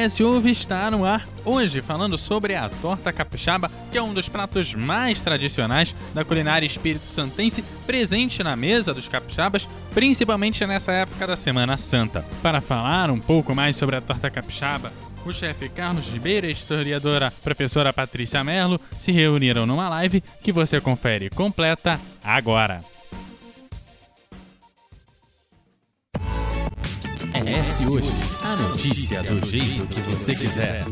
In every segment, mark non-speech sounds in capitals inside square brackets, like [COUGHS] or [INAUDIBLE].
AS Uve está no ar hoje falando sobre a torta capixaba, que é um dos pratos mais tradicionais da culinária espírito santense, presente na mesa dos capixabas, principalmente nessa época da Semana Santa. Para falar um pouco mais sobre a torta capixaba, o chefe Carlos Ribeiro e a historiadora professora Patrícia Merlo se reuniram numa live que você confere completa agora. RS Hoje, a notícia do jeito que você quiser.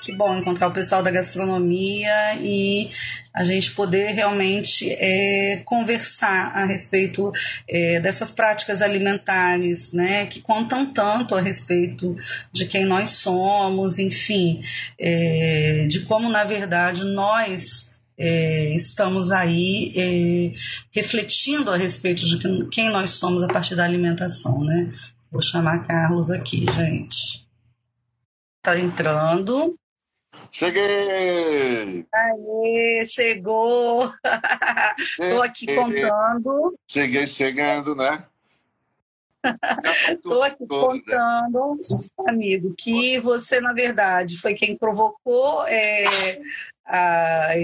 Que bom encontrar o pessoal da gastronomia e a gente poder realmente é, conversar a respeito é, dessas práticas alimentares, né, que contam tanto a respeito de quem nós somos, enfim, é, de como na verdade nós é, estamos aí é, refletindo a respeito de quem nós somos a partir da alimentação, né? Vou chamar Carlos aqui, gente. Tá entrando. Cheguei! Aê, chegou! [LAUGHS] Estou aqui contando. Cheguei chegando, né? [LAUGHS] Estou aqui contando, amigo, que você, na verdade, foi quem provocou é, a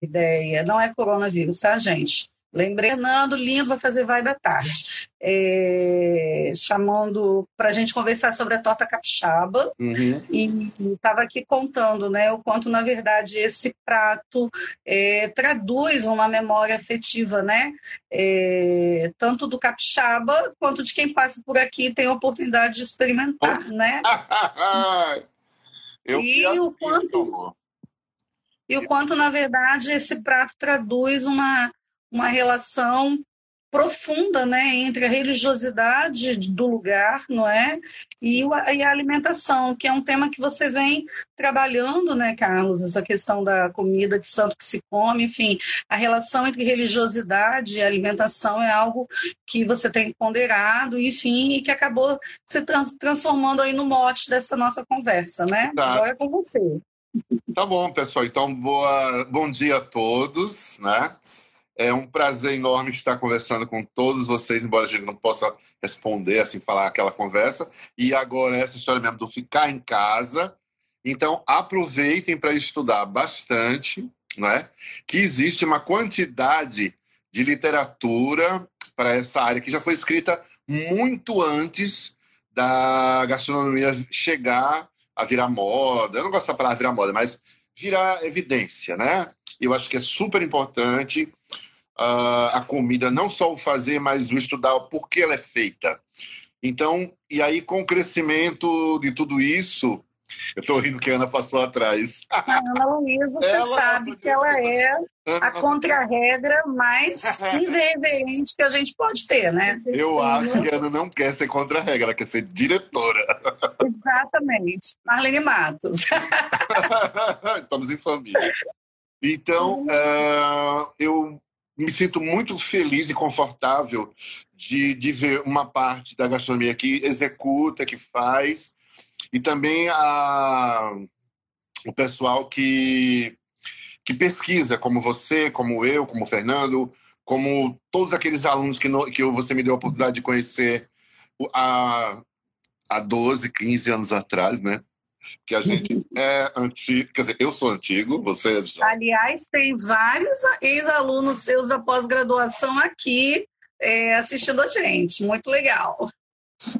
ideia. Não é coronavírus, tá, gente? Lembrei, Fernando, lindo, vai fazer vibe à tarde. É, chamando para a gente conversar sobre a torta capixaba. Uhum. E estava aqui contando né, o quanto, na verdade, esse prato é, traduz uma memória afetiva, né? É, tanto do capixaba quanto de quem passa por aqui e tem a oportunidade de experimentar, né? [LAUGHS] Eu e o quanto. E o quanto, na verdade, esse prato traduz uma, uma relação profunda né, entre a religiosidade do lugar não é e, e, a alimentação que é um tema que você vem trabalhando né Carlos essa questão da comida de santo que se come enfim a relação entre religiosidade e alimentação é algo que você tem ponderado enfim e que acabou se trans transformando aí no mote dessa nossa conversa né? Tá. agora é com você. Tá bom pessoal. Então boa bom dia a todos né é um prazer enorme estar conversando com todos vocês, embora a gente não possa responder, assim, falar aquela conversa. E agora, essa história mesmo do ficar em casa. Então, aproveitem para estudar bastante, né? que existe uma quantidade de literatura para essa área que já foi escrita muito antes da gastronomia chegar a virar moda. Eu não gosto da palavra virar moda, mas virar evidência, né? Eu acho que é super importante uh, a comida, não só o fazer, mas o estudar o porquê ela é feita. Então, e aí com o crescimento de tudo isso, eu estou rindo que a Ana passou atrás. A Ana Luísa, você sabe que ela é a contra-regra mais [LAUGHS] irreverente que a gente pode ter, né? Eu acho que a Ana não quer ser contra-regra, ela quer ser diretora. Exatamente. Marlene Matos. [LAUGHS] Estamos em família. Então, uh, eu me sinto muito feliz e confortável de, de ver uma parte da gastronomia que executa, que faz, e também a, o pessoal que, que pesquisa, como você, como eu, como o Fernando, como todos aqueles alunos que, no, que você me deu a oportunidade de conhecer há, há 12, 15 anos atrás, né? Que a gente é antigo, quer dizer, eu sou antigo, você já. Aliás, tem vários ex-alunos seus da pós-graduação aqui é, assistindo a gente, muito legal.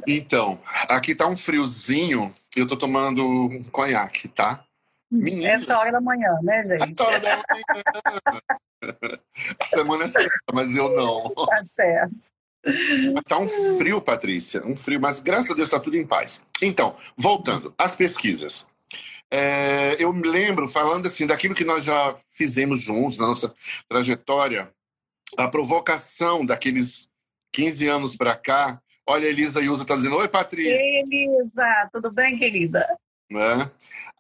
Então, aqui tá um friozinho, eu tô tomando um conhaque, tá? Menino. Essa hora da manhã, né, gente? Essa hora da manhã. [LAUGHS] a semana é certa, mas eu não. Tá certo. Tá um frio, Patrícia, um frio, mas graças a Deus está tudo em paz. Então, voltando às pesquisas. É, eu me lembro, falando assim, daquilo que nós já fizemos juntos na nossa trajetória, a provocação daqueles 15 anos para cá. Olha, a Elisa Yusa está dizendo: Oi, Patrícia. Elisa, tudo bem, querida? Né?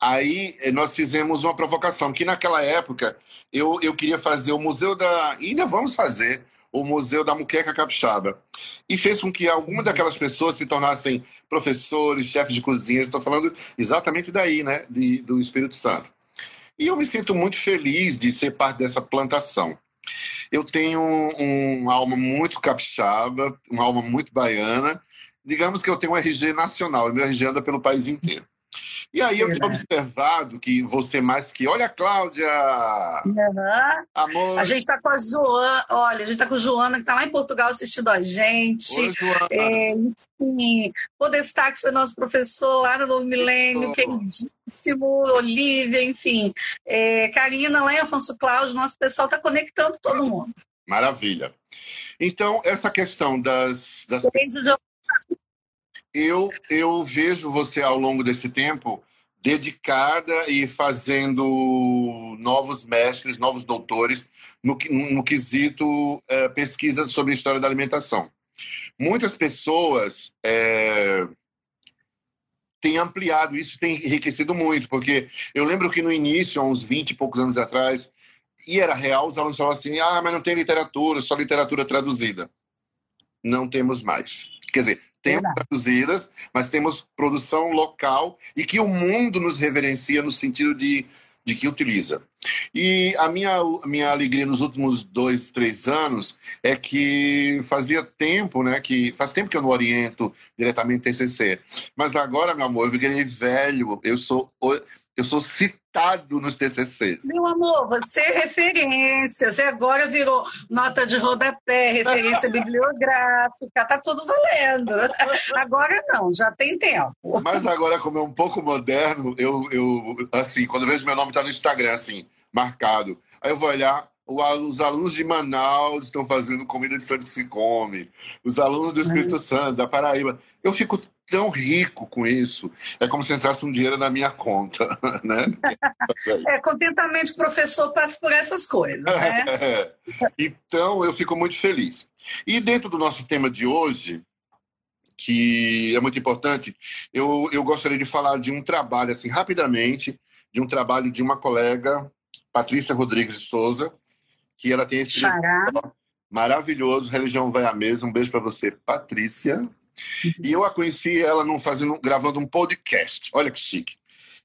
Aí eh, nós fizemos uma provocação, que naquela época eu, eu queria fazer o Museu da. E ainda vamos fazer o Museu da Muqueca Capixaba. E fez com que algumas daquelas pessoas se tornassem professores, chefes de cozinha. Estou falando exatamente daí, né, de, do Espírito Santo. E eu me sinto muito feliz de ser parte dessa plantação. Eu tenho uma alma muito capixaba, uma alma muito baiana. Digamos que eu tenho um RG nacional, meu RG anda pelo país inteiro. E aí eu tenho observado que você mais que. Olha, Cláudia! Uhum. Amor. A gente está com a Joana, olha, a gente está com a Joana, que está lá em Portugal assistindo a gente. Oi, Joana. É, enfim, o destaque foi nosso professor lá no Novo Milênio, queridíssimo, Olivia, enfim. É, Karina lá em Afonso Cláudio, nosso pessoal está conectando todo mundo. Maravilha. Então, essa questão das. das eu, eu vejo você ao longo desse tempo dedicada e fazendo novos mestres, novos doutores no, no quesito é, pesquisa sobre a história da alimentação. Muitas pessoas é, têm ampliado isso, tem enriquecido muito, porque eu lembro que no início, há uns 20 e poucos anos atrás, e era real, os alunos falavam assim, ah, mas não tem literatura, só literatura traduzida. Não temos mais. Quer dizer, temos Verdade. traduzidas, mas temos produção local e que o mundo nos reverencia no sentido de, de que utiliza. E a minha, minha alegria nos últimos dois, três anos é que fazia tempo, né, que faz tempo que eu não oriento diretamente TCC, mas agora, meu amor, eu virei velho, eu sou eu sou citado nos TCCs. Meu amor, você é referência. Você agora virou nota de rodapé, referência [LAUGHS] bibliográfica. Tá tudo valendo. Agora não, já tem tempo. Mas agora, como é um pouco moderno, eu, eu assim, quando eu vejo meu nome tá no Instagram, assim, marcado. Aí eu vou olhar, os alunos de Manaus estão fazendo comida de santo que se come, os alunos do Espírito uhum. Santo, da Paraíba. Eu fico tão rico com isso. É como se entrasse um dinheiro na minha conta, [LAUGHS] né? É, contentamento professor passa por essas coisas, né? É. [LAUGHS] Então, eu fico muito feliz. E dentro do nosso tema de hoje, que é muito importante, eu, eu gostaria de falar de um trabalho, assim, rapidamente, de um trabalho de uma colega, Patrícia Rodrigues de Souza, que ela tem esse maravilhoso, Religião Vai à Mesa. Um beijo para você, Patrícia. E eu a conheci ela num, fazendo, gravando um podcast. Olha que chique.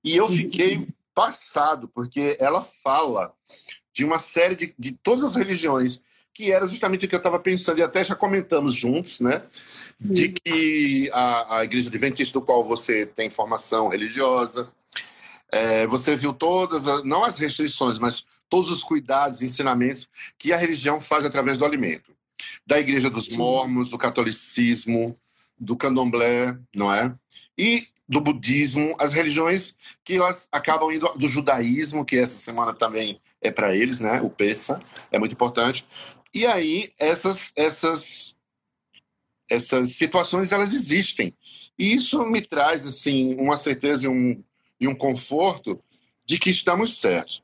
E eu fiquei passado, porque ela fala de uma série de, de todas as religiões, que era justamente o que eu estava pensando, e até já comentamos juntos, né? De que a, a Igreja Adventista, do qual você tem formação religiosa, é, você viu todas, não as restrições, mas todos os cuidados e ensinamentos que a religião faz através do alimento. Da Igreja dos Mormons, do catolicismo, do candomblé, não é? E do budismo, as religiões que elas acabam indo do judaísmo, que essa semana também é para eles, né? O Pessa é muito importante. E aí essas essas essas situações elas existem. E isso me traz assim uma certeza e um, e um conforto de que estamos certos.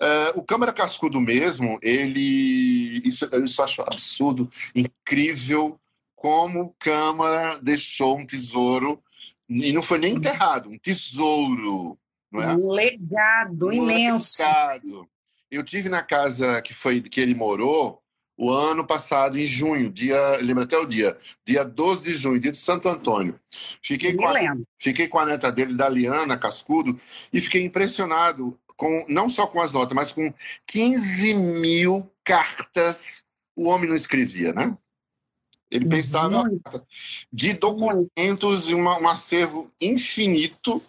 Uh, o Câmara Cascudo mesmo, ele isso, isso eu acho absurdo, incrível como Câmara deixou um tesouro, e não foi nem enterrado, um tesouro. Não é? Um legado um imenso. Legado. Eu tive na casa que foi que ele morou o ano passado, em junho, dia, lembra até o dia, dia 12 de junho, dia de Santo Antônio. Fiquei, com a, fiquei com a neta dele, da Liana Cascudo, e fiquei impressionado com não só com as notas, mas com 15 mil cartas o homem não escrevia, né? Ele uhum. pensava de documentos, uma, um acervo infinito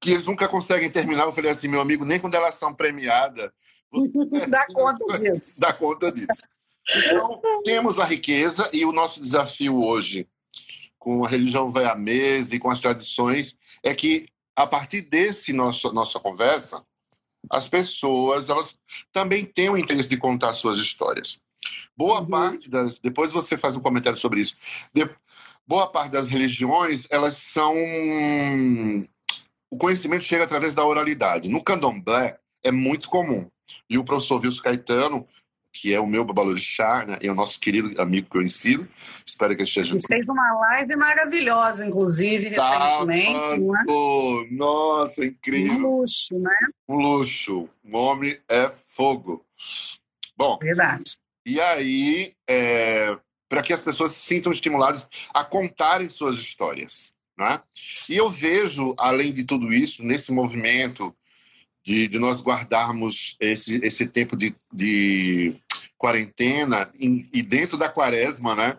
que eles nunca conseguem terminar. Eu falei assim, meu amigo, nem quando elas são premiadas. [LAUGHS] Dá conta disso. Dá conta disso. Então, temos a riqueza e o nosso desafio hoje, com a religião vai à mesa e com as tradições, é que, a partir desse nosso, nossa conversa, as pessoas elas também têm o interesse de contar suas histórias. Boa uhum. parte das. Depois você faz um comentário sobre isso. De, boa parte das religiões, elas são. O conhecimento chega através da oralidade. No candomblé, é muito comum. E o professor Wilson Caetano, que é o meu babalorixá, né, e é o nosso querido amigo que eu ensino, espero que ele esteja... Ele fez uma live maravilhosa, inclusive, tá, recentemente. Né? Nossa, incrível. Um luxo, né? Um luxo. O homem é fogo. Bom, Verdade. E aí, é, para que as pessoas se sintam estimuladas a contarem suas histórias. Né? E eu vejo, além de tudo isso, nesse movimento de, de nós guardarmos esse, esse tempo de, de quarentena em, e dentro da quaresma, né?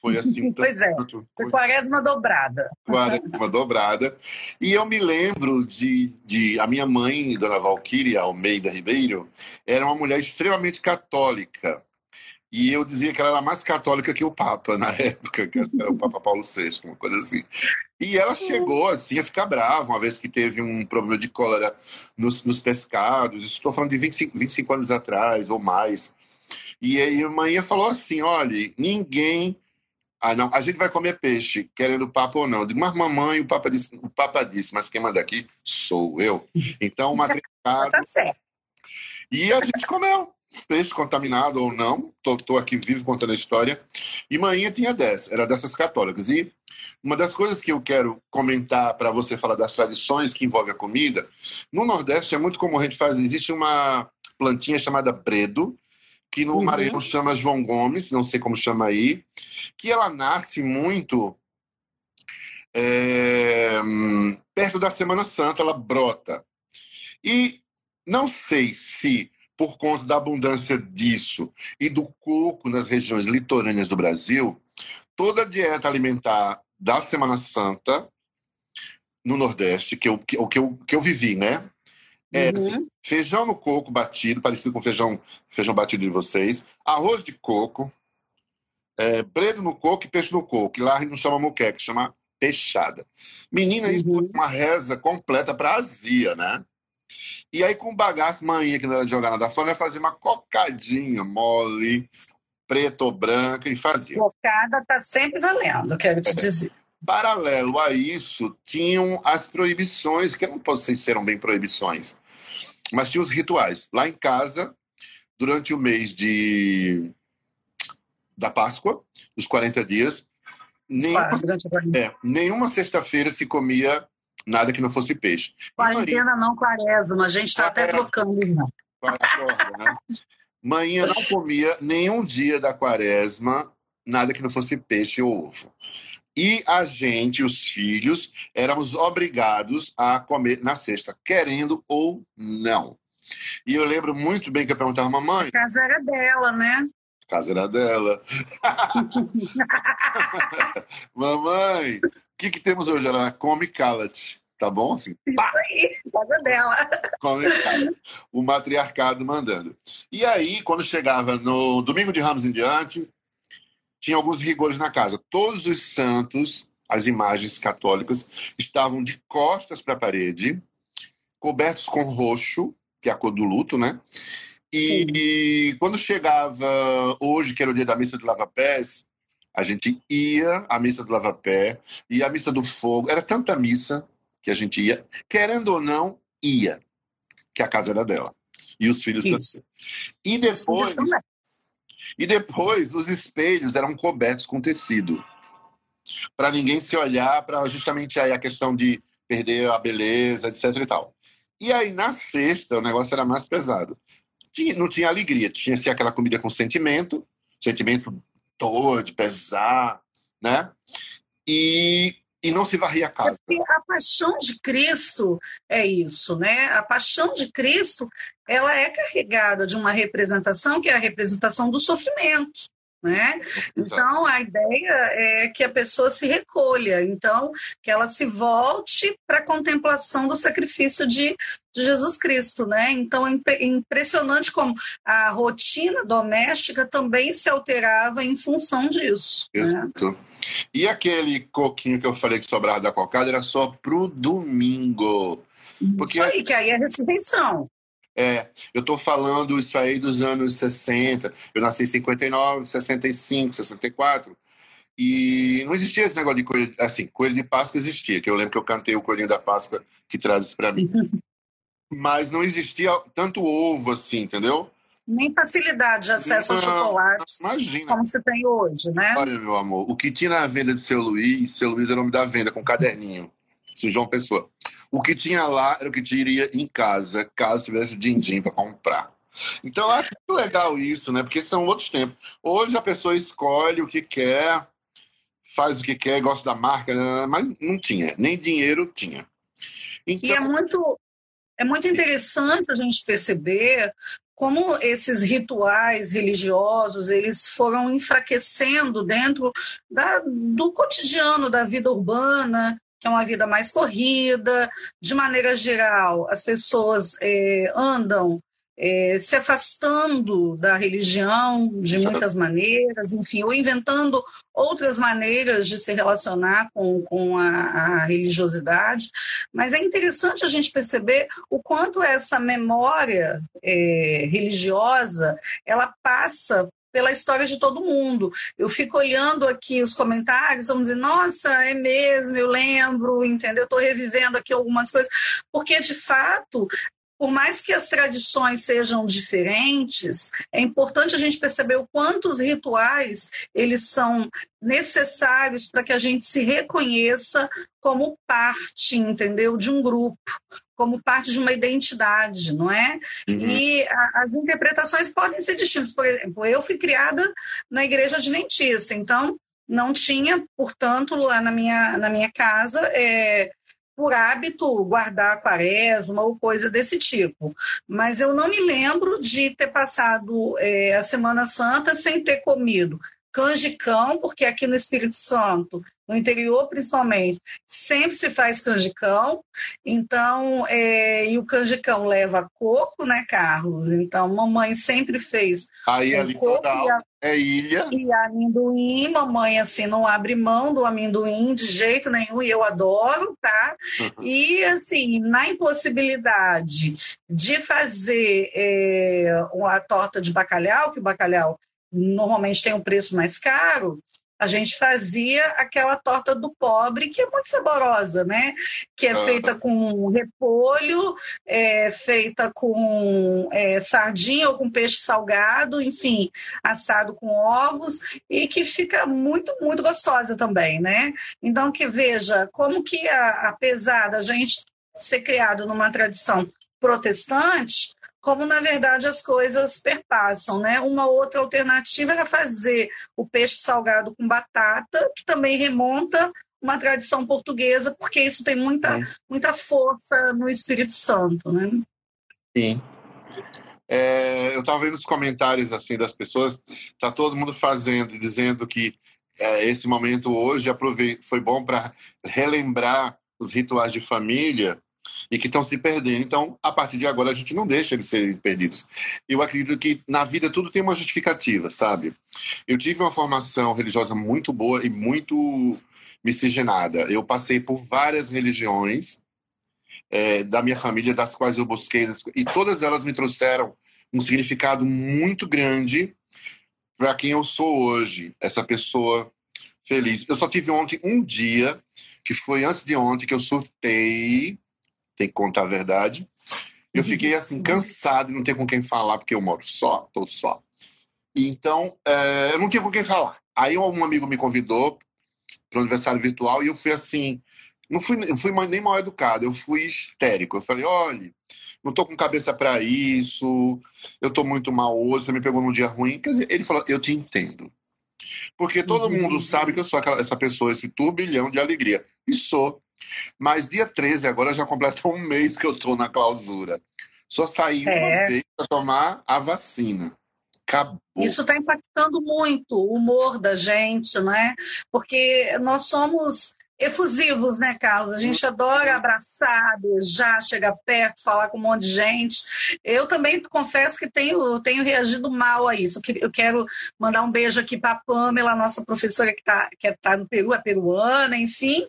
Foi assim. [LAUGHS] pois é, foi quaresma dobrada. Quaresma [LAUGHS] dobrada. E eu me lembro de, de. A minha mãe, Dona Valquíria Almeida Ribeiro, era uma mulher extremamente católica. E eu dizia que ela era mais católica que o Papa na [LAUGHS] época, que era o Papa Paulo VI, uma coisa assim. E ela chegou assim a ficar brava, uma vez que teve um problema de cólera nos, nos pescados. Estou falando de 25, 25 anos atrás ou mais. E aí a mãe falou assim: olha, ninguém. Ah, não, a gente vai comer peixe, querendo o Papa ou não. Eu digo, mas mamãe, o Papa disse, o Papa disse, mas quem manda aqui sou eu. Então, uma [LAUGHS] tá certo. E a gente comeu peixe contaminado ou não, estou aqui vivo contando a história. E manhã tinha 10, era dessas católicas. E uma das coisas que eu quero comentar para você falar das tradições que envolvem a comida, no Nordeste é muito comum a gente fazer, existe uma plantinha chamada bredo, que no uhum. Maranhão chama João Gomes, não sei como chama aí, que ela nasce muito é, perto da Semana Santa, ela brota. E não sei se por conta da abundância disso e do coco nas regiões litorâneas do Brasil, toda a dieta alimentar da Semana Santa no Nordeste, que eu, que, que eu, que eu vivi, né? É uhum. assim, feijão no coco batido, parecido com feijão, feijão batido de vocês, arroz de coco, é, bredo no coco e peixe no coco, lá não chama moqueca, chama peixada. Menina, uhum. isso é uma reza completa para azia, né? E aí, com bagaço, manhã que não era jogar nada fora, ia fazer uma cocadinha mole, preta ou branca, e fazia. Cocada tá sempre valendo, quero te dizer. Paralelo a isso, tinham as proibições, que não sei se eram bem proibições, mas tinha os rituais. Lá em casa, durante o mês de da Páscoa, os 40 dias, nenhuma, é, nenhuma sexta-feira se comia nada que não fosse peixe. Quarentena não quaresma, a gente está até trocando. Né? Manhã não comia nenhum dia da quaresma nada que não fosse peixe ou ovo. E a gente, os filhos, éramos obrigados a comer na sexta, querendo ou não. E eu lembro muito bem que eu perguntava, mamãe. A casa era dela, né? A casa era dela. [LAUGHS] mamãe, o que, que temos hoje? Ela come cala-te. Tá bom? Assim, Isso aí, casa dela. Come o matriarcado mandando. E aí, quando chegava no domingo de Ramos em diante, tinha alguns rigores na casa. Todos os santos, as imagens católicas, estavam de costas para a parede, cobertos com roxo, que é a cor do luto, né? E, e, quando chegava hoje, que era o dia da missa de lava-pés, a gente ia à missa do lava-pé, e a missa do fogo, era tanta missa que a gente ia, querendo ou não, ia, que a casa era dela. E os filhos também. E depois, e depois, os espelhos eram cobertos com tecido. Para ninguém se olhar, para justamente aí a questão de perder a beleza, etc e tal. E aí, na sexta, o negócio era mais pesado. Tinha, não tinha alegria, tinha assim, aquela comida com sentimento, sentimento dor, de pesar, né? E, e não se varria a casa. Porque a paixão de Cristo é isso, né? A paixão de Cristo ela é carregada de uma representação que é a representação do sofrimento. Né? Então, a ideia é que a pessoa se recolha, então, que ela se volte para a contemplação do sacrifício de, de, Jesus Cristo. Né? Então, é impressionante como a rotina doméstica também se alterava em função disso. Né? Exato. Né? E aquele coquinho que eu falei que sobrava da cocada era só pro domingo. Porque... Isso aí, que aí é ressurreição. É, eu estou falando isso aí dos anos 60. Eu nasci em 59, 65, 64. E não existia esse negócio de coelho, assim, coelho de Páscoa existia, que eu lembro que eu cantei o coelhinho da Páscoa que traz isso para mim. [LAUGHS] Mas não existia tanto ovo assim, entendeu? Nem facilidade de acesso não, ao chocolate. Imagina. Como se tem hoje, né? Olha, meu amor, o que tinha na venda de seu Luiz, seu Luiz era o nome da venda, com caderninho. Seu João Pessoa. O que tinha lá era o que teria em casa, caso tivesse din-din para comprar. Então, eu acho muito legal isso, né? Porque são outros tempos. Hoje a pessoa escolhe o que quer, faz o que quer, gosta da marca, né? mas não tinha. Nem dinheiro tinha. Então... E é então muito, é muito interessante a gente perceber como esses rituais religiosos eles foram enfraquecendo dentro da, do cotidiano da vida urbana, que é uma vida mais corrida, de maneira geral, as pessoas é, andam é, se afastando da religião de muitas maneiras, enfim, ou inventando outras maneiras de se relacionar com, com a, a, religiosidade. Mas é interessante a gente perceber o quanto essa memória é, religiosa ela passa pela história de todo mundo. Eu fico olhando aqui os comentários, vamos dizer, nossa, é mesmo, eu lembro, entendeu? Estou revivendo aqui algumas coisas, porque de fato por mais que as tradições sejam diferentes, é importante a gente perceber o quanto os rituais eles são necessários para que a gente se reconheça como parte, entendeu, de um grupo, como parte de uma identidade, não é? Uhum. E a, as interpretações podem ser distintas. Por exemplo, eu fui criada na igreja adventista, então não tinha, portanto, lá na minha, na minha casa, é, por hábito guardar a quaresma ou coisa desse tipo. Mas eu não me lembro de ter passado é, a Semana Santa sem ter comido canjicão, porque aqui no Espírito Santo, no interior principalmente, sempre se faz canjicão. Então, é, e o canjicão leva coco, né, Carlos? Então, mamãe sempre fez. Aí é litoral, a, é ilha. E amendoim, mamãe assim não abre mão do amendoim de jeito nenhum, e eu adoro, tá? Uhum. E assim, na impossibilidade de fazer é, a torta de bacalhau, que o bacalhau normalmente tem um preço mais caro, a gente fazia aquela torta do pobre, que é muito saborosa, né? Que é feita com repolho, é feita com é, sardinha ou com peixe salgado, enfim, assado com ovos, e que fica muito, muito gostosa também, né? Então, que veja como que, a, apesar da gente ser criado numa tradição protestante, como na verdade as coisas perpassam, né? Uma outra alternativa era fazer o peixe salgado com batata, que também remonta uma tradição portuguesa, porque isso tem muita, muita força no Espírito Santo, né? Sim. É, eu estava vendo os comentários assim das pessoas, tá todo mundo fazendo, dizendo que é, esse momento hoje foi bom para relembrar os rituais de família e que estão se perdendo. Então, a partir de agora, a gente não deixa eles serem perdidos. Eu acredito que na vida tudo tem uma justificativa, sabe? Eu tive uma formação religiosa muito boa e muito miscigenada. Eu passei por várias religiões é, da minha família, das quais eu busquei, e todas elas me trouxeram um significado muito grande para quem eu sou hoje, essa pessoa feliz. Eu só tive ontem um dia, que foi antes de ontem, que eu surtei tem que contar a verdade. Eu uhum. fiquei assim, cansado de não ter com quem falar, porque eu moro só, tô só. Então, é, eu não tinha com quem falar. Aí um amigo me convidou para o aniversário virtual e eu fui assim, não fui, não fui nem mal educado, eu fui histérico. Eu falei, olha, não tô com cabeça para isso, eu tô muito mal hoje, você me pegou num dia ruim. Quer dizer, ele falou, eu te entendo. Porque todo uhum. mundo sabe que eu sou aquela, essa pessoa, esse turbilhão de alegria. E sou. Mas dia 13 agora já completou um mês que eu estou na clausura. Só saí é. uma vez para tomar a vacina. Acabou. Isso está impactando muito o humor da gente, né? Porque nós somos efusivos, né, Carlos? A gente adora abraçar, beijar, chegar perto, falar com um monte de gente. Eu também confesso que tenho, tenho reagido mal a isso. Eu quero mandar um beijo aqui para a Pamela, nossa professora que está que tá no Peru, é peruana, enfim.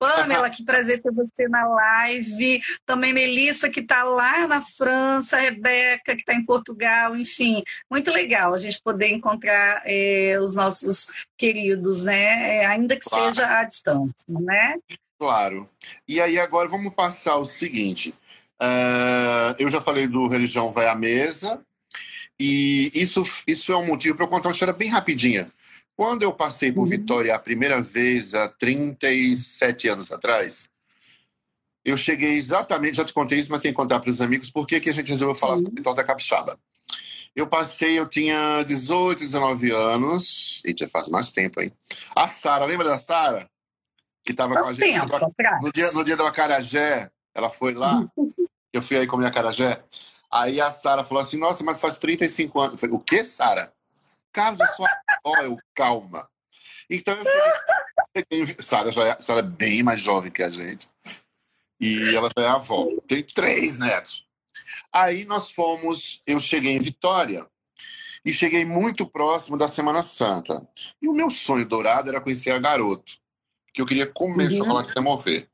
Pamela, que prazer ter você na live. Também Melissa, que está lá na França, Rebeca, que está em Portugal, enfim. Muito legal a gente poder encontrar é, os nossos queridos, né? É, ainda que claro. seja à distância, né? Claro. E aí agora vamos passar o seguinte. Uh, eu já falei do Religião Vai à Mesa, e isso, isso é um motivo para eu contar uma história bem rapidinha. Quando eu passei por uhum. Vitória a primeira vez, há 37 anos atrás, eu cheguei exatamente, já te contei isso, mas sem contar para os amigos, por que, a gente resolveu falar uhum. sobre Vitória da Capixaba. Eu passei, eu tinha 18, 19 anos, e já faz mais tempo, hein? A Sara, lembra da Sara? Que estava com a gente tempo, no, dia, no dia do Acarajé, ela foi lá, [LAUGHS] eu fui aí comer acarajé. Aí a Sara falou assim: Nossa, mas faz 35 anos. Eu falei: O que, Sara? Sou avó. Eu, calma. Então eu cheguei. Sara já é, Sara é bem mais jovem que a gente. E ela já é avó. Tem três netos. Aí nós fomos. Eu cheguei em Vitória e cheguei muito próximo da Semana Santa. E o meu sonho dourado era conhecer a garoto, que eu queria comer uhum. chocolate sem morrer.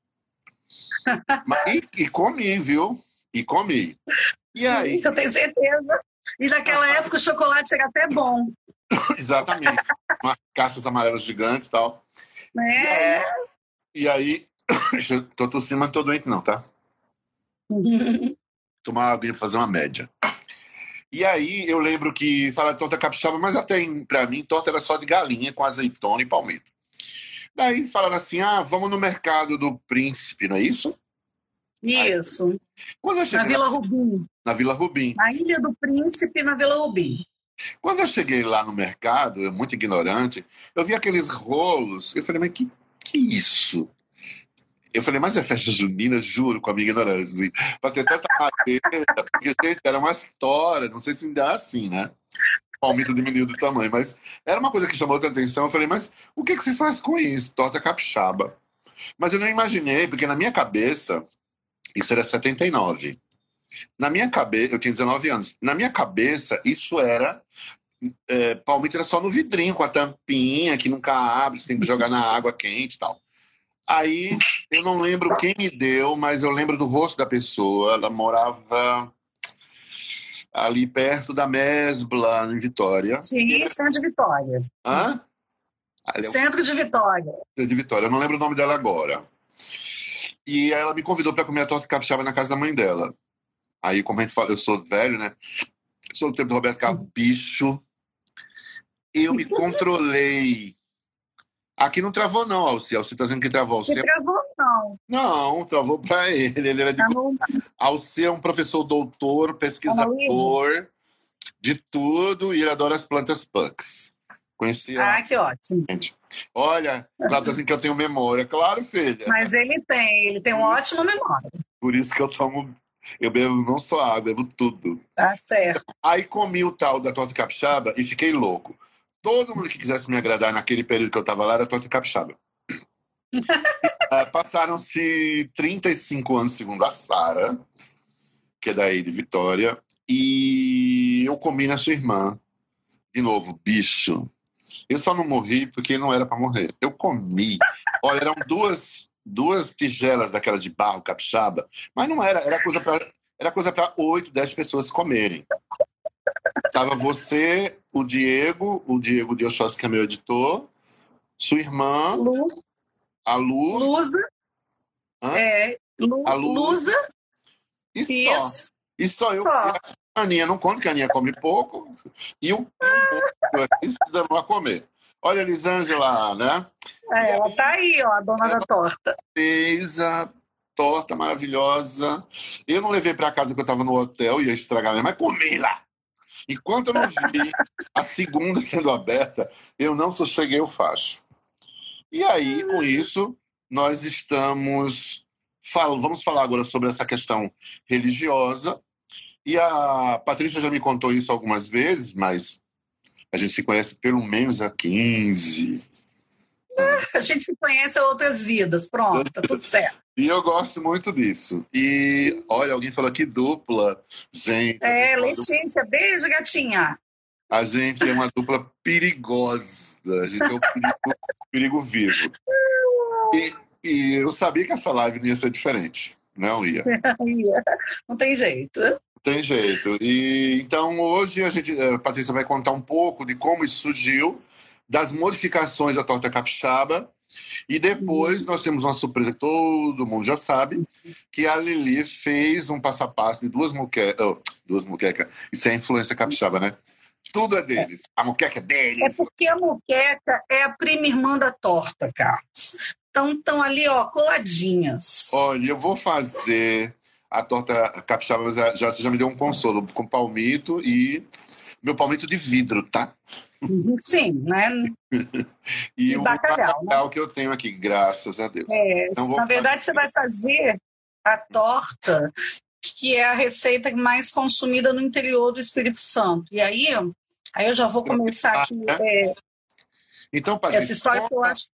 Mas, e, e, comi, viu? E comi. E aí? Eu tenho certeza. E naquela época o chocolate era até bom. [COUGHS] Exatamente. Umas caixas amarelas gigantes e tal. É. E aí, [COUGHS] tô tossindo, mas não tô doente não, tá? [LAUGHS] Tomar água e fazer uma média. E aí eu lembro que falaram de torta capixaba, mas até para mim torta era só de galinha com azeitona e palmito. Daí falaram assim: ah, vamos no mercado do Príncipe, não é isso? Isso. Quando eu cheguei na Vila Rubim. Na Vila Rubim. Na Ilha do Príncipe, na Vila Rubim. Quando eu cheguei lá no mercado, eu muito ignorante, eu vi aqueles rolos. Eu falei, mas que, que isso? Eu falei, mas é festa junina, juro, com a minha ignorância. Assim, pra ter tanta madeira, porque, gente, era uma história, não sei se ainda é assim, né? O palmito diminuiu do tamanho, mas era uma coisa que chamou a atenção. Eu falei, mas o que, que você faz com isso? Torta capixaba. Mas eu não imaginei, porque na minha cabeça, isso era 79. Na minha cabeça, eu tinha 19 anos. Na minha cabeça, isso era. É, palmito era só no vidrinho, com a tampinha, que nunca abre, você tem que jogar na água quente e tal. Aí eu não lembro quem me deu, mas eu lembro do rosto da pessoa. Ela morava ali perto da Mesbla, em Vitória. Sim, centro de Vitória. Hã? Centro de Vitória. Centro de Vitória, eu não lembro o nome dela agora. E ela me convidou para comer a torta capixaba na casa da mãe dela. Aí, como a gente fala, eu sou velho, né? Sou do tempo do Roberto Carlos, bicho. Eu me controlei Aqui não travou, não, Alci. Alci tá dizendo que travou. Alci... Não travou, não. Não, travou para ele. Ele era de. Alci é um professor doutor, pesquisador de tudo e ele adora as plantas punks. Conhecia. Ah, que ótimo. Gente. Olha, ela tá dizendo que eu tenho memória. Claro, filha. Mas ele tem, ele tem uma ótima memória. Por isso que eu tomo. Eu bebo não só água, bebo tudo. Tá certo. Aí comi o tal da torta capixaba e fiquei louco todo mundo que quisesse me agradar naquele período que eu estava lá era torta capixaba. uh, [LAUGHS] Passaram-se 35 anos, segundo a Sara, que é daí de Vitória, e eu comi na sua irmã. De novo, bicho. Eu só não morri porque não era para morrer. Eu comi. Olha, eram duas, duas tigelas daquela de barro capixaba, mas não era, era coisa para era coisa para 8, 10 pessoas comerem. Tava você, o Diego, o Diego de Oxóssi, que é meu editor, sua irmã, Luz. a Luz. Luza. Hã? É, Lu, a Luz. Luza. E Isso. só. E só eu. Só. A Aninha não come, porque a Aninha come pouco. E o isso dando a comer. Olha a Elisângela, né? É, ela tá aí, ó, a dona ela da torta. Fez a torta maravilhosa. Eu não levei para casa porque eu estava no hotel, ia estragar, mas comi lá. Enquanto eu não vi a segunda [LAUGHS] sendo aberta, eu não sosseguei o facho. E aí, com isso, nós estamos. Fal vamos falar agora sobre essa questão religiosa. E a Patrícia já me contou isso algumas vezes, mas a gente se conhece pelo menos há 15, a gente se conhece a outras vidas. Pronto, tá tudo certo. [LAUGHS] E eu gosto muito disso. E olha, alguém falou aqui dupla. Gente. É, Letícia, beijo, gatinha. A gente é uma dupla perigosa. A gente é um perigo, perigo vivo. E, e, eu sabia que essa live não ia ser diferente. Não ia. [LAUGHS] não tem jeito. Tem jeito. E então hoje a gente, a Patrícia vai contar um pouco de como isso surgiu das modificações da torta capixaba. E depois uhum. nós temos uma surpresa que todo mundo já sabe, que a Lili fez um passo a passo de duas muquecas. Oh, duas muquecas. Isso é influência capixaba, né? Tudo é deles. A muqueca é deles. É porque a muqueca é a prima irmã da torta, Carlos. Então estão ali, ó, coladinhas. Olha, eu vou fazer a torta capixaba, já, já, já me deu um consolo com palmito e meu palmito de vidro, tá? [LAUGHS] Sim, né? e, e o bacalhau, né? que eu tenho aqui, graças a Deus. É, então, na verdade, fazer... você vai fazer a torta que é a receita mais consumida no interior do Espírito Santo. E aí, aí eu já vou começar aqui. É, então, Patrícia, essa história conta, que eu acho.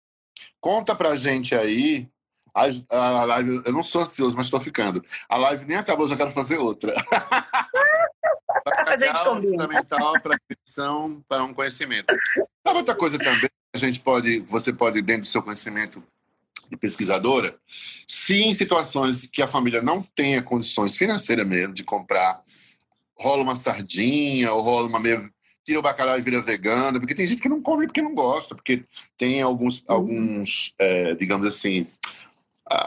Conta pra gente aí. A, a live, eu não sou ansioso, mas estou ficando. A live nem acabou, já quero fazer outra. [LAUGHS] a gente combina. fundamental para a para um conhecimento. Sabe outra coisa também a gente pode, você pode dentro do seu conhecimento de pesquisadora, se em situações que a família não tenha condições financeiras mesmo de comprar, rola uma sardinha ou rola uma meia tira o bacalhau e vira vegana, porque tem gente que não come porque não gosta, porque tem alguns, uhum. alguns é, digamos assim...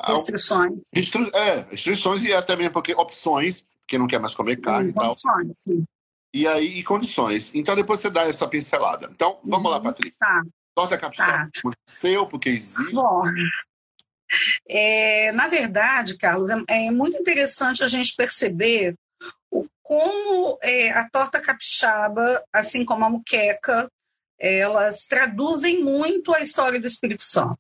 Restrições. Restri é, restrições e até mesmo porque opções, porque não quer mais comer carne e, e tal. Condições, sim. E aí, e condições. Então, depois você dá essa pincelada. Então, vamos uhum. lá, Patrícia. Tá. Torta capixaba tá. seu, porque existe. Bom, é, na verdade, Carlos, é, é, muito interessante a gente perceber como é, a torta capixaba, assim como a muqueca, elas traduzem muito a história do Espírito Santo.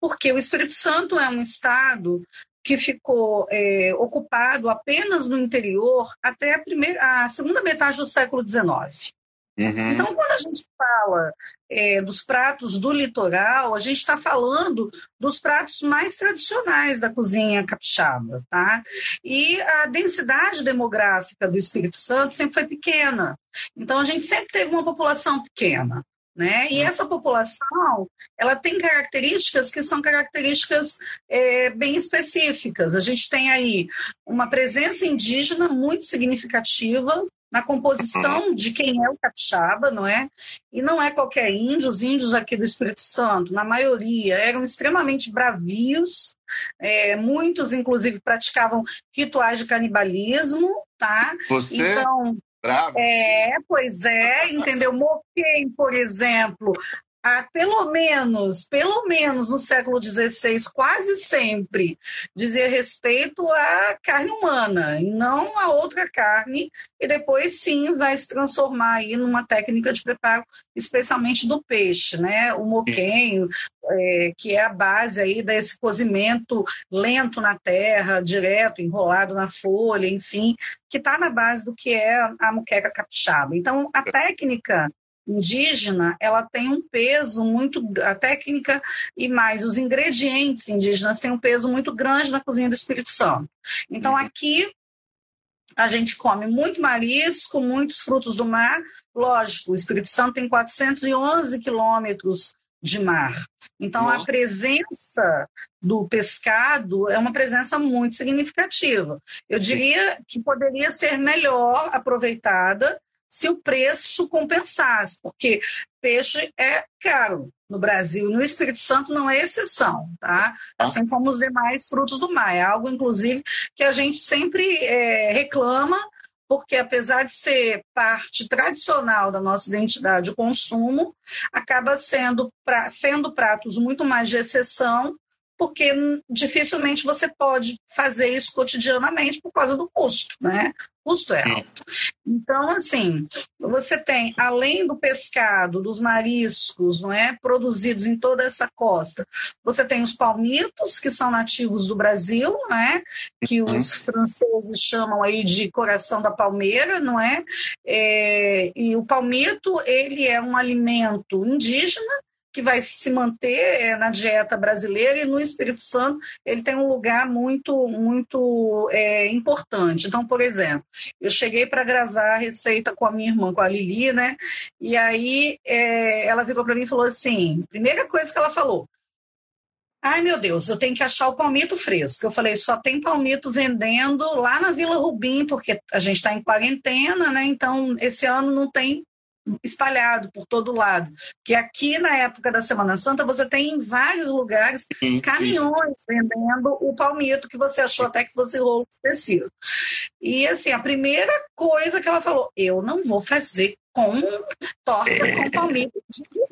Porque o Espírito Santo é um estado que ficou é, ocupado apenas no interior até a, primeira, a segunda metade do século XIX. Uhum. Então, quando a gente fala é, dos pratos do litoral, a gente está falando dos pratos mais tradicionais da cozinha capixaba, tá? E a densidade demográfica do Espírito Santo sempre foi pequena. Então, a gente sempre teve uma população pequena. Né? E uhum. essa população, ela tem características que são características é, bem específicas. A gente tem aí uma presença indígena muito significativa, na composição de quem é o capixaba, não é? E não é qualquer índio, os índios aqui do Espírito Santo, na maioria, eram extremamente bravios, é, muitos, inclusive, praticavam rituais de canibalismo, tá? Você? Então, Bravo. É, pois é, entendeu? Moquém, por exemplo, há pelo menos, pelo menos no século XVI, quase sempre dizia respeito à carne humana e não a outra carne, e depois sim vai se transformar aí numa técnica de preparo, especialmente do peixe, né? O moquém, é, que é a base aí desse cozimento lento na terra, direto, enrolado na folha, enfim, que está na base do que é a muqueca capixaba. Então, a técnica indígena, ela tem um peso muito, a técnica e mais os ingredientes indígenas têm um peso muito grande na cozinha do Espírito Santo. Então uhum. aqui a gente come muito marisco, muitos frutos do mar. Lógico, o Espírito Santo tem 411 quilômetros de mar. Então, a presença do pescado é uma presença muito significativa. Eu diria que poderia ser melhor aproveitada se o preço compensasse, porque peixe é caro no Brasil. No Espírito Santo não é exceção, tá? Ah. Assim como os demais frutos do mar. É algo, inclusive, que a gente sempre é, reclama, porque apesar de ser parte tradicional da nossa identidade de consumo, acaba sendo, pra, sendo pratos muito mais de exceção porque dificilmente você pode fazer isso cotidianamente por causa do custo, né? O custo é alto. Então, assim, você tem, além do pescado, dos mariscos, não é? Produzidos em toda essa costa, você tem os palmitos, que são nativos do Brasil, não é? Que uhum. os franceses chamam aí de coração da palmeira, não é? é e o palmito, ele é um alimento indígena, que vai se manter é, na dieta brasileira e no Espírito Santo ele tem um lugar muito muito é, importante. Então, por exemplo, eu cheguei para gravar a receita com a minha irmã, com a Lili, né? E aí é, ela virou para mim e falou assim: primeira coisa que ela falou, Ai, meu Deus, eu tenho que achar o palmito fresco. Eu falei, só tem palmito vendendo lá na Vila Rubim, porque a gente está em quarentena, né? Então, esse ano não tem espalhado por todo lado. Que aqui na época da Semana Santa você tem em vários lugares sim, caminhões sim. vendendo o palmito que você achou até que fosse rolo específico. E assim, a primeira coisa que ela falou, eu não vou fazer com torta é. com palmito de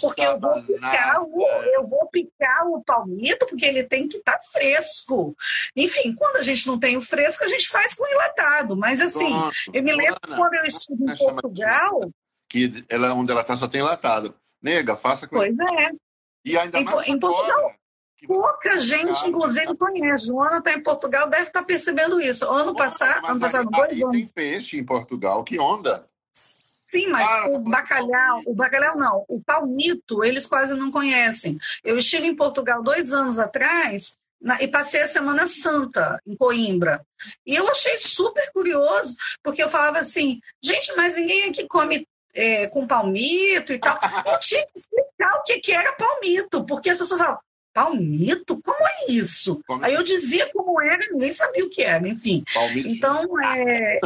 porque eu vou picar o, eu vou picar o palmito porque ele tem que estar tá fresco. Enfim, quando a gente não tem o fresco, a gente faz com enlatado. Mas assim, eu me lembro Ana, quando eu estive em Portugal, que ela onde ela está só tem enlatado. Nega, faça com Pois é. E ainda em, mais em Portugal. Pouca gente, inclusive, conhece. Joana está em Portugal, deve estar tá percebendo isso. Ano passado, ano passado, dois anos. Tem peixe em Portugal, que onda. Sim, mas ah, o bacalhau, o bacalhau não, o palmito, eles quase não conhecem. Eu estive em Portugal dois anos atrás na, e passei a Semana Santa em Coimbra. E eu achei super curioso, porque eu falava assim, gente, mas ninguém aqui come é, com palmito e tal. [LAUGHS] Eu tinha que explicar o que, que era palmito, porque as pessoas falavam, palmito? Como é isso? Palmito. Aí eu dizia como era, ninguém sabia o que era, enfim. Palmito. Então, é, é,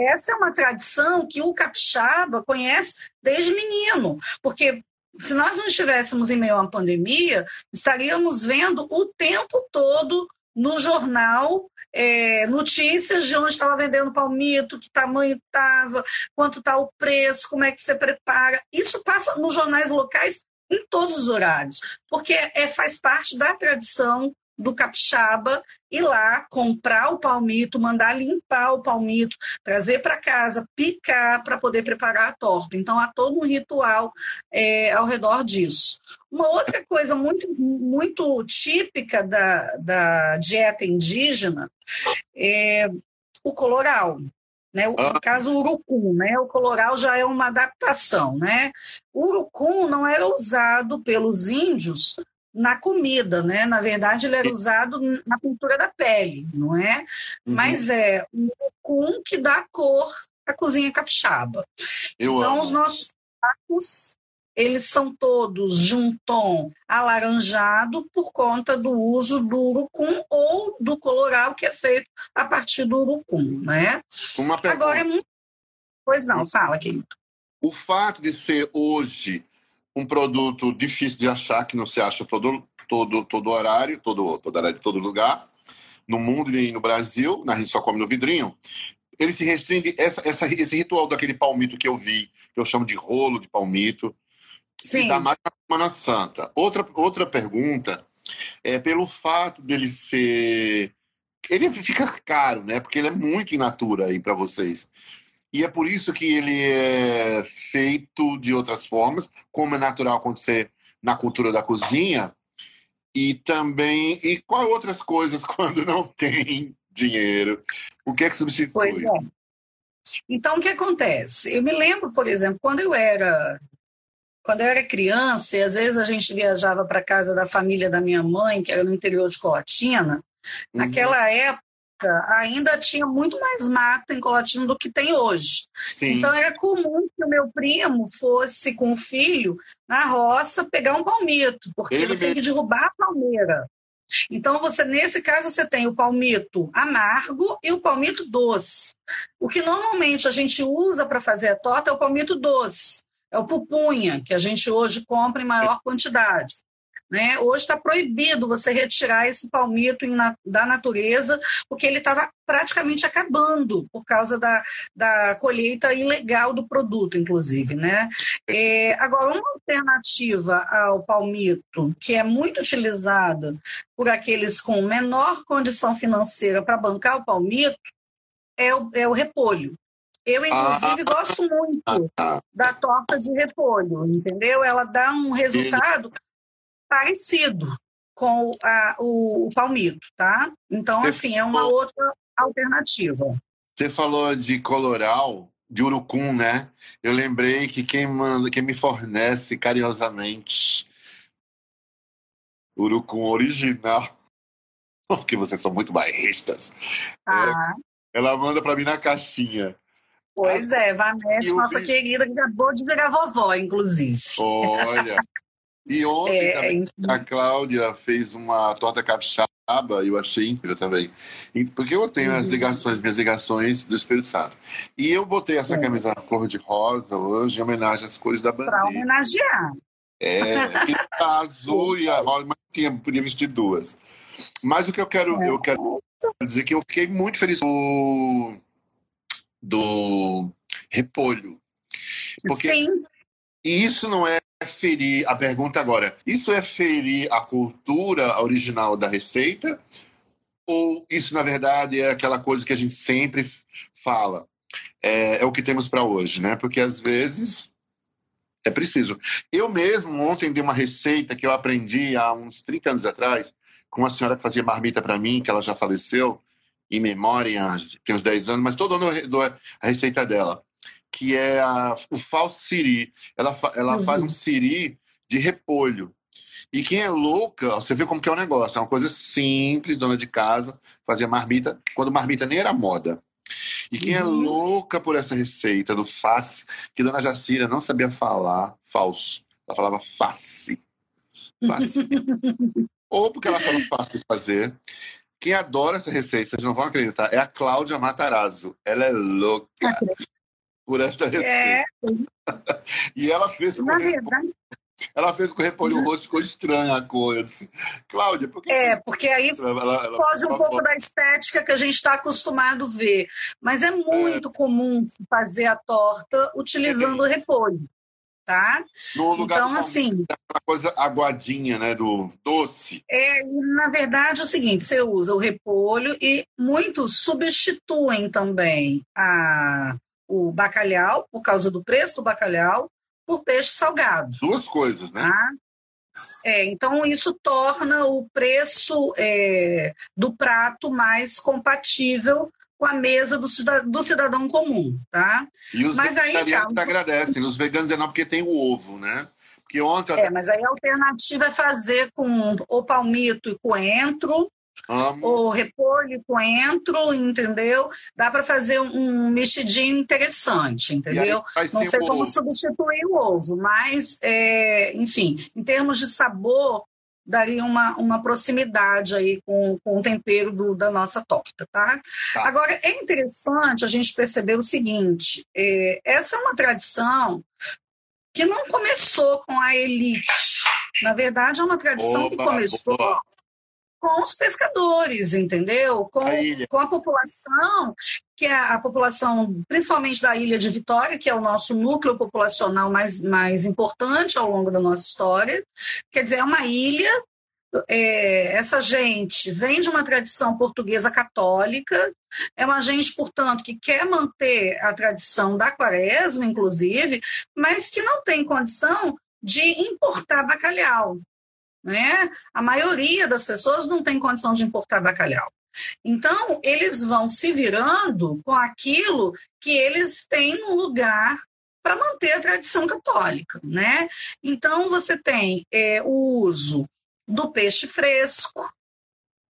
essa é uma tradição que o capixaba conhece desde menino, porque se nós não estivéssemos em meio a uma pandemia, estaríamos vendo o tempo todo no jornal é, notícias de onde estava vendendo palmito, que tamanho estava, quanto está o preço, como é que você prepara. Isso passa nos jornais locais em todos os horários, porque é, faz parte da tradição do capixaba ir lá comprar o palmito, mandar limpar o palmito, trazer para casa, picar para poder preparar a torta. Então há todo um ritual é, ao redor disso. Uma outra coisa muito, muito típica da, da dieta indígena é o coloral. Né? No ah. caso, o urucum, né? o coloral já é uma adaptação. Né? O urucum não era usado pelos índios na comida, né? Na verdade, ele era usado na pintura da pele, não é? Uhum. Mas é o urucum que dá cor à cozinha capixaba. Eu então, amo. os nossos pratos eles são todos de um tom alaranjado por conta do uso do urucum ou do coloral que é feito a partir do urucum, né? Uma pergunta. Agora é muito... Pois não, fala, querido. O fato de ser hoje um produto difícil de achar, que não se acha todo, todo, todo horário, todo, todo horário, todo lugar, no mundo e no Brasil, na gente só come no vidrinho, ele se restringe, essa, essa, esse ritual daquele palmito que eu vi, que eu chamo de rolo de palmito, Sim. se dá mais na Semana Santa. Outra, outra pergunta é pelo fato dele ser... Ele fica caro, né? Porque ele é muito in natura aí para vocês. E é por isso que ele é feito de outras formas, como é natural acontecer na cultura da cozinha. E também. E qual outras coisas [LAUGHS] quando não tem dinheiro? O que é que substitui? Pois é. Então, o que acontece? Eu me lembro, por exemplo, quando eu era quando eu era criança, e às vezes a gente viajava para casa da família da minha mãe, que era no interior de Colatina, uhum. naquela época ainda tinha muito mais mata em Colatina do que tem hoje. Sim. Então era comum que o meu primo fosse com o filho na roça pegar um palmito, porque Ele você tem que derrubar a palmeira. Então você nesse caso você tem o palmito amargo e o palmito doce. O que normalmente a gente usa para fazer a torta é o palmito doce. É o pupunha, que a gente hoje compra em maior quantidade. Né? Hoje está proibido você retirar esse palmito da natureza, porque ele estava praticamente acabando por causa da, da colheita ilegal do produto, inclusive. Né? É, agora, uma alternativa ao palmito, que é muito utilizada por aqueles com menor condição financeira para bancar o palmito, é o, é o repolho. Eu, inclusive, ah, gosto muito ah, ah, da torta de repolho, entendeu? Ela dá um resultado parecido com a, o, o, palmito, tá? Então, assim, é uma outra alternativa. Você falou de coloral, de urucum, né? Eu lembrei que quem, manda, quem me fornece carinhosamente urucum original, [LAUGHS] porque vocês são muito bairristas, ah. é, ela manda para mim na caixinha. Pois é, Vanessa, nossa vi... querida, que acabou de virar vovó, inclusive. Olha, E ontem é, também, a Cláudia fez uma torta capixaba, eu achei incrível também. Porque eu tenho uhum. as ligações, minhas ligações do Espírito Santo. E eu botei essa camisa cor de rosa hoje em homenagem às cores da bandeira. Para homenagear. É, a [LAUGHS] azul e a rosa, mas tinha, podia vestir duas. Mas o que eu quero, é. eu quero dizer que eu fiquei muito feliz do, do repolho. Porque Sim. isso não é ferir a pergunta agora. Isso é ferir a cultura original da receita? Ou isso, na verdade, é aquela coisa que a gente sempre fala? É, é o que temos para hoje, né? Porque às vezes É preciso. Eu mesmo ontem dei uma receita que eu aprendi há uns 30 anos atrás com uma senhora que fazia marmita para mim, que ela já faleceu, em memória, tem uns 10 anos, mas todo ano eu dou a receita dela, que é a, o falso siri. Ela, ela uhum. faz um siri de repolho. E quem é louca, você vê como que é o negócio. É uma coisa simples, dona de casa, fazia marmita, quando marmita nem era moda. E quem é uhum. é louca por essa receita do face, que Dona Jacira não sabia falar falso. Ela falava face. Face. [LAUGHS] Ou porque ela falou fácil de fazer. Quem adora essa receita, vocês não vão acreditar, é a Cláudia Matarazzo. Ela é louca por esta receita. É. [LAUGHS] e ela fez Na verdade... Ela fez com o repolho roxo, ficou estranha a cor. Eu disse, Cláudia, por que. É, porque aí ela, ela, foge um pouco da estética que a gente está acostumado a ver. Mas é muito é. comum fazer a torta utilizando o repolho. Tá? No lugar então, assim, é uma coisa aguadinha, né, do doce. É, na verdade, é o seguinte, você usa o repolho e muitos substituem também a, o bacalhau, por causa do preço do bacalhau, por peixe salgado. Duas coisas, né? Tá? É, então, isso torna o preço é, do prato mais compatível com a mesa do, cidadão, do cidadão comum, tá? E os mas vegetarianos aí, agradecem, os veganos é não porque tem o ovo, né? Porque ontem... É, mas aí a alternativa é fazer com o palmito e coentro, Amo. o repolho, coentro, entendeu? Dá para fazer um mexidinho interessante, entendeu? Não sei como ovo. substituir o ovo, mas, é, enfim, em termos de sabor, daria uma, uma proximidade aí com, com o tempero do, da nossa torta, tá? tá? Agora, é interessante a gente perceber o seguinte, é, essa é uma tradição que não começou com a elite, na verdade é uma tradição Opa, que começou com os pescadores, entendeu? Com a, com a população, que é a população, principalmente da ilha de Vitória, que é o nosso núcleo populacional mais, mais importante ao longo da nossa história. Quer dizer, é uma ilha. É, essa gente vem de uma tradição portuguesa católica, é uma gente, portanto, que quer manter a tradição da quaresma, inclusive, mas que não tem condição de importar bacalhau. Né? A maioria das pessoas não tem condição de importar bacalhau. Então, eles vão se virando com aquilo que eles têm no lugar para manter a tradição católica. Né? Então, você tem é, o uso do peixe fresco,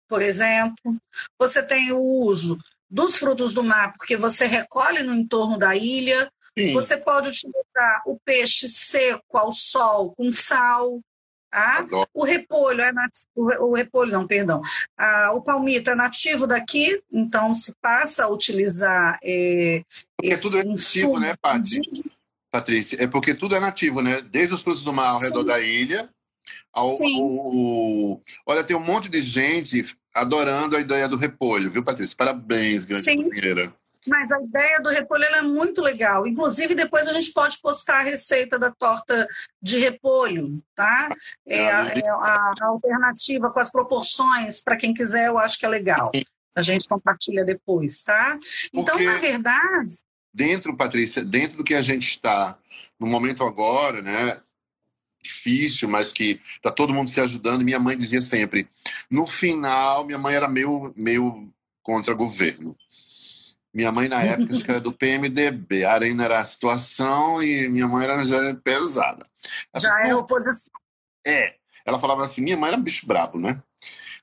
por exemplo, você tem o uso dos frutos do mar, porque você recolhe no entorno da ilha. Sim. Você pode utilizar o peixe seco ao sol com sal, O repolho é nativo, o repolho não, perdão. Ah, o palmito é nativo daqui, então se passa a utilizar é, porque esse tudo é nativo, né, Paty? Patrícia, é porque tudo é nativo, né? Desde os frutos do mar ao Sim. redor da ilha, ao, ao, olha, tem um monte de gente adorando a ideia do repolho, viu, Patrícia? Parabéns, grande Sim. cozinheira. Mas a ideia do repolho é muito legal. Inclusive, depois a gente pode postar a receita da torta de repolho, tá? É, a, é a, a alternativa com as proporções, para quem quiser, eu acho que é legal. A gente compartilha depois, tá? Então, Porque na verdade. Dentro, Patrícia, dentro do que a gente está no momento agora, né? Difícil, mas que tá todo mundo se ajudando. Minha mãe dizia sempre: no final, minha mãe era meio, meio contra governo minha mãe, na época, acho que era do PMDB. A Arena era a situação e minha mãe era já pesada. Ela já é oposição. É. Ela falava assim: minha mãe era bicho brabo, né?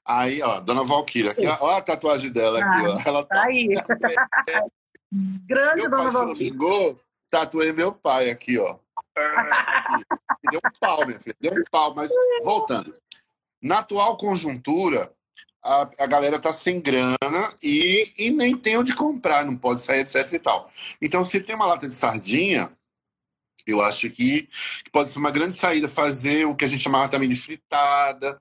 Aí, ó, Dona Valquíria, aqui, ó, a tatuagem dela ah, aqui, ó. Ela tá... Aí. [LAUGHS] Grande meu Dona Valquíria. Ligou, tatuei meu pai aqui, ó. [LAUGHS] deu um pau, minha filha, deu um pau, mas voltando. Na atual conjuntura, a, a galera tá sem grana e, e nem tem onde comprar, não pode sair, etc e tal. Então, se tem uma lata de sardinha, eu acho que, que pode ser uma grande saída fazer o que a gente chamava também de fritada,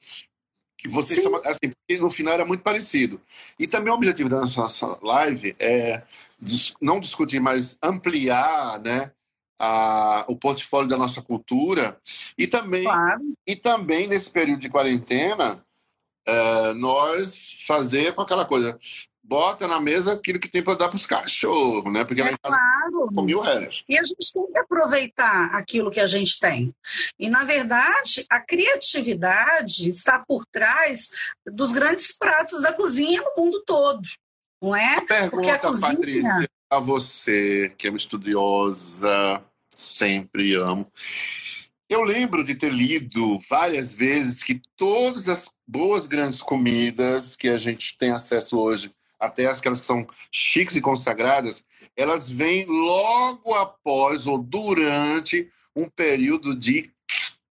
que você chama, assim, no final era muito parecido. E também o objetivo da nossa live é não discutir, mas ampliar, né, a, o portfólio da nossa cultura e também claro. e também nesse período de quarentena uh, nós fazer com aquela coisa. bota na mesa aquilo que tem para dar para os cachorros, né? Porque é claro. come o resto. E a gente tem que aproveitar aquilo que a gente tem. E, na verdade, a criatividade está por trás dos grandes pratos da cozinha no mundo todo. Não é? Pergunta, Porque a cozinha... Patrícia, a você, que é uma estudiosa, sempre amo. Eu lembro de ter lido várias vezes que todas as boas grandes comidas que a gente tem acesso hoje até aquelas que são chiques e consagradas, elas vêm logo após ou durante um período de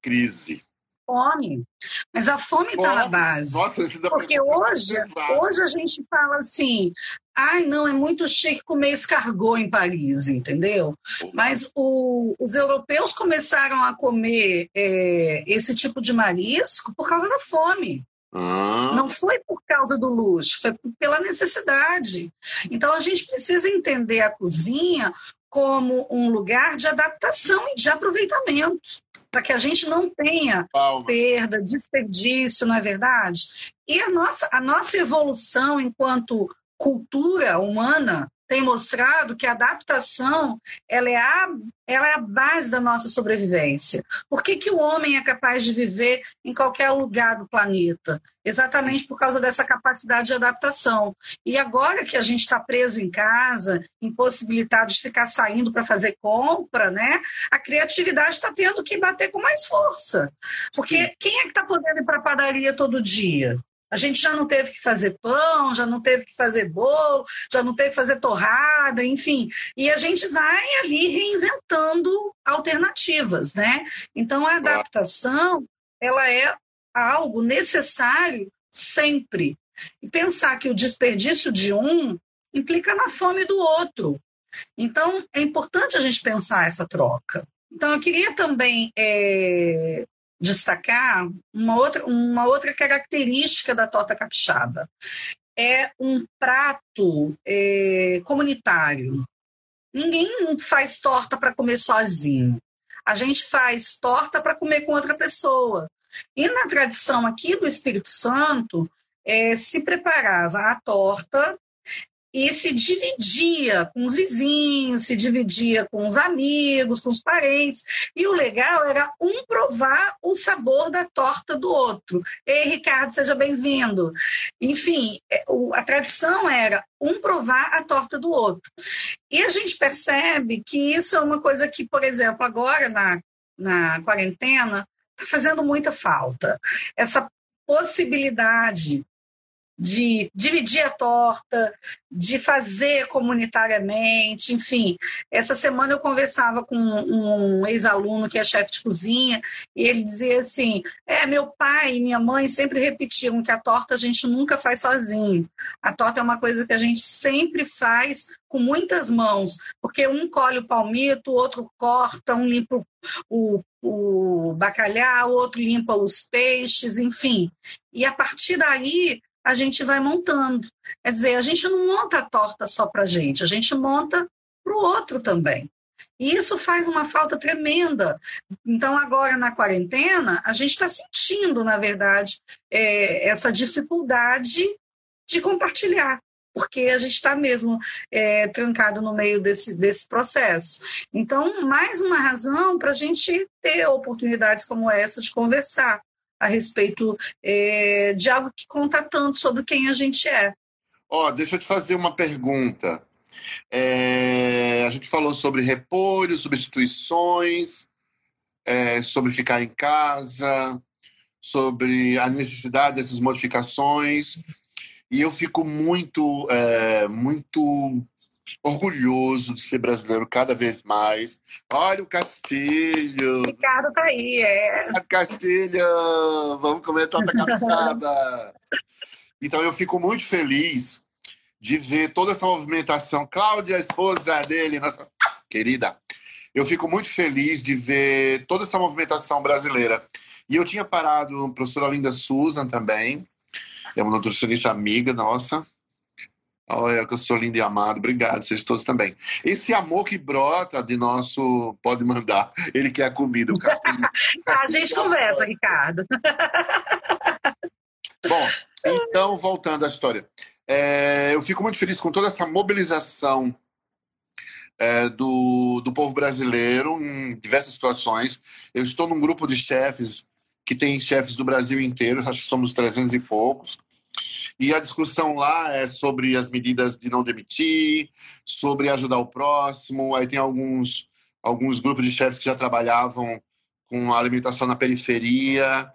crise. Fome. Mas a fome está na base. Nossa, Porque hoje, hoje a gente fala assim, ai não, é muito chique comer escargot em Paris, entendeu? Mas o, os europeus começaram a comer é, esse tipo de marisco por causa da fome. Ah. Não foi por causa do luxo, foi pela necessidade. Então a gente precisa entender a cozinha como um lugar de adaptação e de aproveitamento, para que a gente não tenha Palma. perda, desperdício, não é verdade? E a nossa, a nossa evolução enquanto cultura humana tem mostrado que a adaptação ela é a, ela é a base da nossa sobrevivência. Por que, que o homem é capaz de viver em qualquer lugar do planeta? Exatamente por causa dessa capacidade de adaptação. E agora que a gente está preso em casa, impossibilitado de ficar saindo para fazer compra, né? A criatividade está tendo que bater com mais força. Porque quem é que está podendo ir para a padaria todo dia? A gente já não teve que fazer pão, já não teve que fazer bolo, já não teve que fazer torrada, enfim. E a gente vai ali reinventando alternativas, né? Então a adaptação, ela é algo necessário sempre. E pensar que o desperdício de um implica na fome do outro. Então é importante a gente pensar essa troca. Então eu queria também é, destacar uma outra, uma outra característica da torta capixaba. É um prato é, comunitário. Ninguém faz torta para comer sozinho. A gente faz torta para comer com outra pessoa. E na tradição aqui do Espírito Santo, é, se preparava a torta e se dividia com os vizinhos, se dividia com os amigos, com os parentes. E o legal era um provar o sabor da torta do outro. Ei, Ricardo, seja bem-vindo. Enfim, é, a tradição era um provar a torta do outro. E a gente percebe que isso é uma coisa que, por exemplo, agora na, na quarentena, está fazendo muita falta. Essa possibilidade de dividir a torta, de fazer comunitariamente, enfim. Essa semana eu conversava com um ex-aluno que é chefe de cozinha, e ele dizia assim: é, meu pai e minha mãe sempre repetiam que a torta a gente nunca faz sozinho. A torta é uma coisa que a gente sempre faz com muitas mãos, porque um colhe o palmito, o outro corta, um limpa o, o bacalhau, o outro limpa os peixes, enfim. E a partir daí a gente vai montando. Quer dizer, a gente não monta a torta só para a gente, a gente monta para o outro também. E isso faz uma falta tremenda. Então, agora na quarentena, a gente está sentindo, na verdade, é, essa dificuldade de compartilhar, porque a gente está mesmo é, trancado no meio desse, desse processo. Então, mais uma razão para a gente ter oportunidades como essa de conversar a respeito é, de algo que conta tanto sobre quem a gente é. Ó, oh, deixa eu te fazer uma pergunta. É, a gente falou sobre repolho, substituições, é, sobre ficar em casa, sobre a necessidade dessas modificações. E eu fico muito, é, muito orgulhoso de ser brasileiro cada vez mais. Olha o Castilho! Ricardo tá aí, é. Castilho! Vamos comer torta capixaba! [LAUGHS] então eu fico muito feliz de ver toda essa movimentação. Cláudia, a esposa dele, nossa querida, eu fico muito feliz de ver toda essa movimentação brasileira. E eu tinha parado, a professora Linda Susan também, é uma nutricionista amiga nossa, Olha, que eu sou lindo e amado. Obrigado, vocês todos também. Esse amor que brota de nosso. Pode mandar. Ele quer a comida, o Castilho. [LAUGHS] a gente conversa, Ricardo. [LAUGHS] Bom, então, voltando à história. é, eu fico muito feliz com toda essa mobilização é, do, do povo brasileiro em diversas situações. Eu estou num grupo de chefes que tem chefes do Brasil inteiro, acho que somos 300 e poucos. E a discussão lá é sobre as medidas de não demitir, sobre ajudar o próximo. Aí tem alguns, alguns grupos de chefes que já trabalhavam com a alimentação na periferia,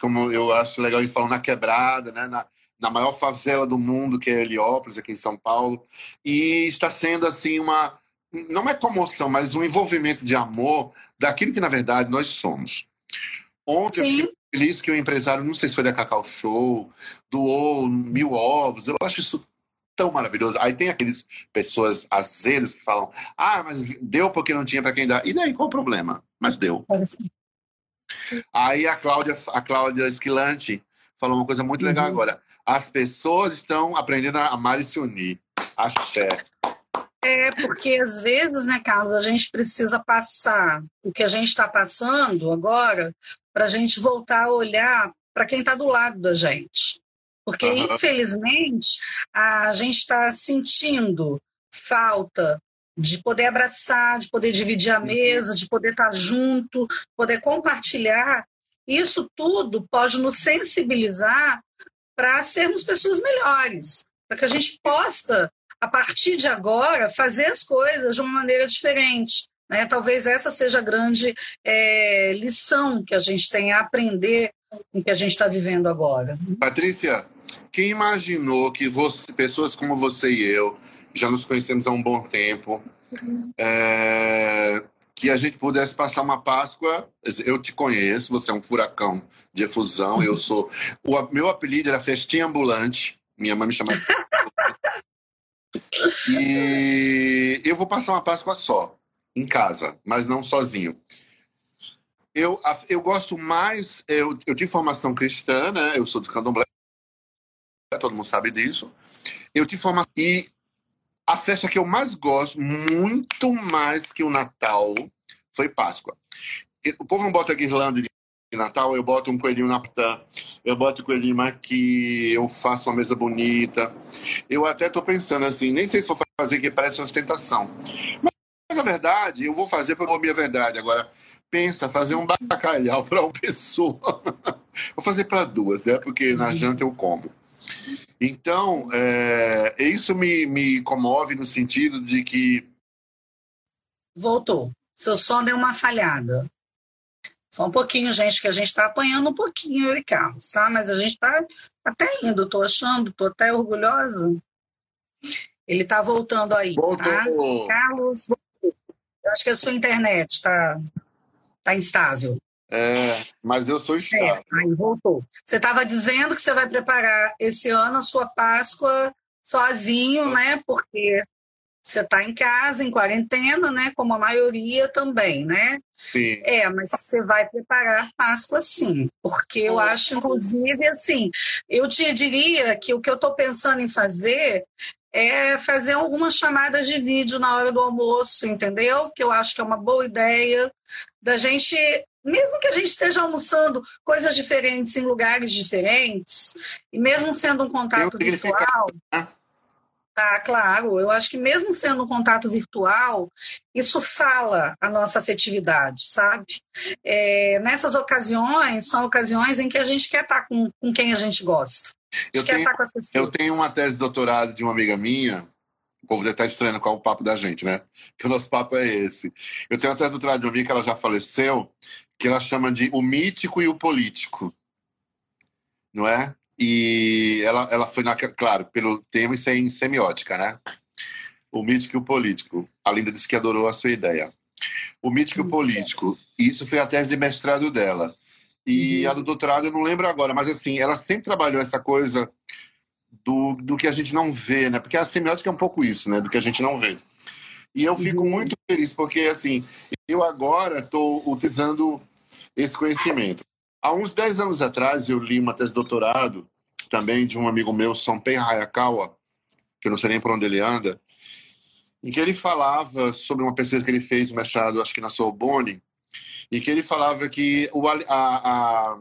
como eu acho legal, eles falam na quebrada, né? na, na maior favela do mundo, que é Heliópolis, aqui em São Paulo. E está sendo assim uma. Não é comoção, mas um envolvimento de amor daquilo que, na verdade, nós somos. Ontem Sim. eu fiquei feliz que o empresário, não sei se foi da Cacau Show, doou mil ovos. Eu acho isso tão maravilhoso. Aí tem aqueles pessoas azedas que falam: ah, mas deu porque não tinha para quem dar. E daí, qual o problema? Mas deu. Aí a Cláudia, a Cláudia Esquilante falou uma coisa muito legal uhum. agora. As pessoas estão aprendendo a amar e se unir. Axé. É, porque às vezes, né, Carlos, a gente precisa passar o que a gente está passando agora para a gente voltar a olhar para quem está do lado da gente. Porque, uhum. infelizmente, a gente está sentindo falta de poder abraçar, de poder dividir a uhum. mesa, de poder estar tá junto, poder compartilhar. Isso tudo pode nos sensibilizar para sermos pessoas melhores, para que a gente possa, a partir de agora, fazer as coisas de uma maneira diferente. Né? Talvez essa seja a grande é, lição que a gente tem a aprender com o que a gente está vivendo agora. Patrícia, quem imaginou que você, pessoas como você e eu, já nos conhecemos há um bom tempo, é, que a gente pudesse passar uma Páscoa. Eu te conheço, você é um furacão de efusão, eu sou. O meu apelido era Festinha Ambulante, minha mãe me chamava. e eu vou passar uma Páscoa só em casa, mas não sozinho. Eu, eu gosto mais, eu, eu tive formação cristã, né? Eu sou do candomblé, todo mundo sabe disso. Eu tive formação e a festa que eu mais gosto, muito mais que o Natal, foi Páscoa. O povo não bota guirlanda de Natal, eu boto um coelhinho na ptã, eu boto um coelhinho aqui, eu faço uma mesa bonita. Eu até estou pensando assim, nem sei se vou fazer que parece uma ostentação. Mas mas na verdade, eu vou fazer para ouvir a verdade. Agora, pensa, fazer um bacalhau para uma pessoa. [LAUGHS] vou fazer para duas, né? Porque na uhum. janta eu como. Então, é, isso me, me comove no sentido de que. Voltou. Seu som deu uma falhada. Só um pouquinho, gente, que a gente está apanhando um pouquinho, eu e Carlos, tá? Mas a gente está até indo, tô achando, tô até orgulhosa. Ele está voltando aí? Voltou. tá? Carlos, eu acho que a sua internet está tá instável. É, mas eu sou estável. É, aí voltou. Você estava dizendo que você vai preparar esse ano a sua Páscoa sozinho, né? Porque você está em casa, em quarentena, né? Como a maioria também, né? Sim. É, mas você vai preparar Páscoa sim, porque eu acho, inclusive, assim, eu te diria que o que eu estou pensando em fazer é fazer algumas chamadas de vídeo na hora do almoço, entendeu? Que eu acho que é uma boa ideia da gente, mesmo que a gente esteja almoçando coisas diferentes em lugares diferentes, e mesmo sendo um contato virtual. Né? Tá, claro. Eu acho que mesmo sendo um contato virtual, isso fala a nossa afetividade, sabe? É, nessas ocasiões, são ocasiões em que a gente quer estar com, com quem a gente gosta. Eu tenho, eu tenho uma tese de doutorado de uma amiga minha, o povo deve estar estranhando qual é o papo da gente, né? Que o nosso papo é esse. Eu tenho uma tese de doutorado de uma amiga que ela já faleceu, que ela chama de O Mítico e o Político. Não é? E ela, ela foi, na, claro, pelo tema e sem semiótica, né? O mítico e o político. A Linda disse que adorou a sua ideia. O mítico e o político. Isso foi a tese de mestrado dela. E uhum. a do doutorado eu não lembro agora, mas assim, ela sempre trabalhou essa coisa do, do que a gente não vê, né? Porque a semiótica é um pouco isso, né? Do que a gente não vê. E eu fico uhum. muito feliz, porque assim, eu agora estou utilizando esse conhecimento. Há uns 10 anos atrás, eu li uma tese de doutorado também de um amigo meu, Sonpei Hayakawa, que eu não sei nem por onde ele anda, em que ele falava sobre uma pesquisa que ele fez no mestrado, acho que na Sorbonne, e que ele falava que o, a, a,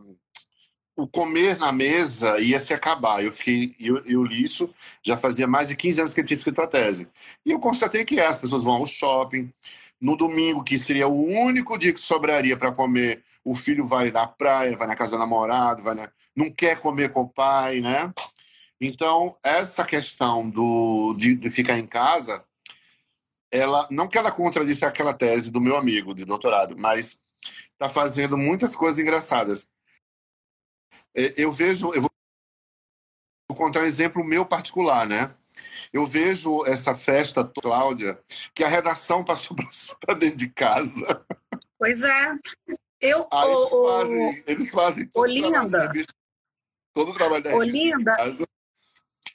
o comer na mesa ia se acabar. Eu fiquei, eu, eu, li isso, já fazia mais de 15 anos que eu tinha escrito a tese. E eu constatei que é, as pessoas vão ao shopping, no domingo, que seria o único dia que sobraria para comer, o filho vai na praia, vai na casa do namorado, vai na... não quer comer com o pai, né? Então, essa questão do, de, de ficar em casa, ela não que ela contradisse aquela tese do meu amigo de doutorado, mas está fazendo muitas coisas engraçadas. É, eu vejo, eu vou contar um exemplo meu particular, né? Eu vejo essa festa, Cláudia, que a redação passou [LAUGHS] para dentro de casa. Pois é. Eu, Aí o, eles, fazem, eles fazem Olinda, todo o trabalho da Olinda,